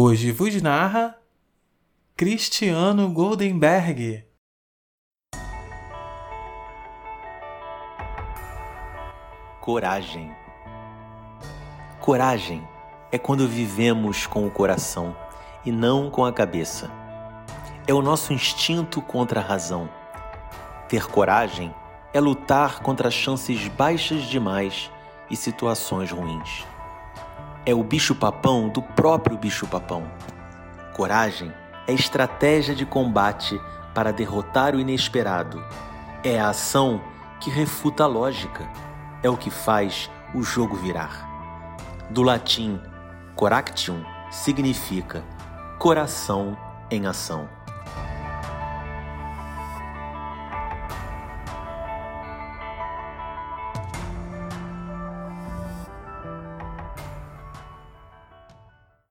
Hoje vos narra Cristiano Goldenberg. Coragem. Coragem é quando vivemos com o coração e não com a cabeça. É o nosso instinto contra a razão. Ter coragem é lutar contra chances baixas demais e situações ruins. É o bicho-papão do próprio bicho-papão. Coragem é estratégia de combate para derrotar o inesperado. É a ação que refuta a lógica. É o que faz o jogo virar. Do latim coractium significa coração em ação.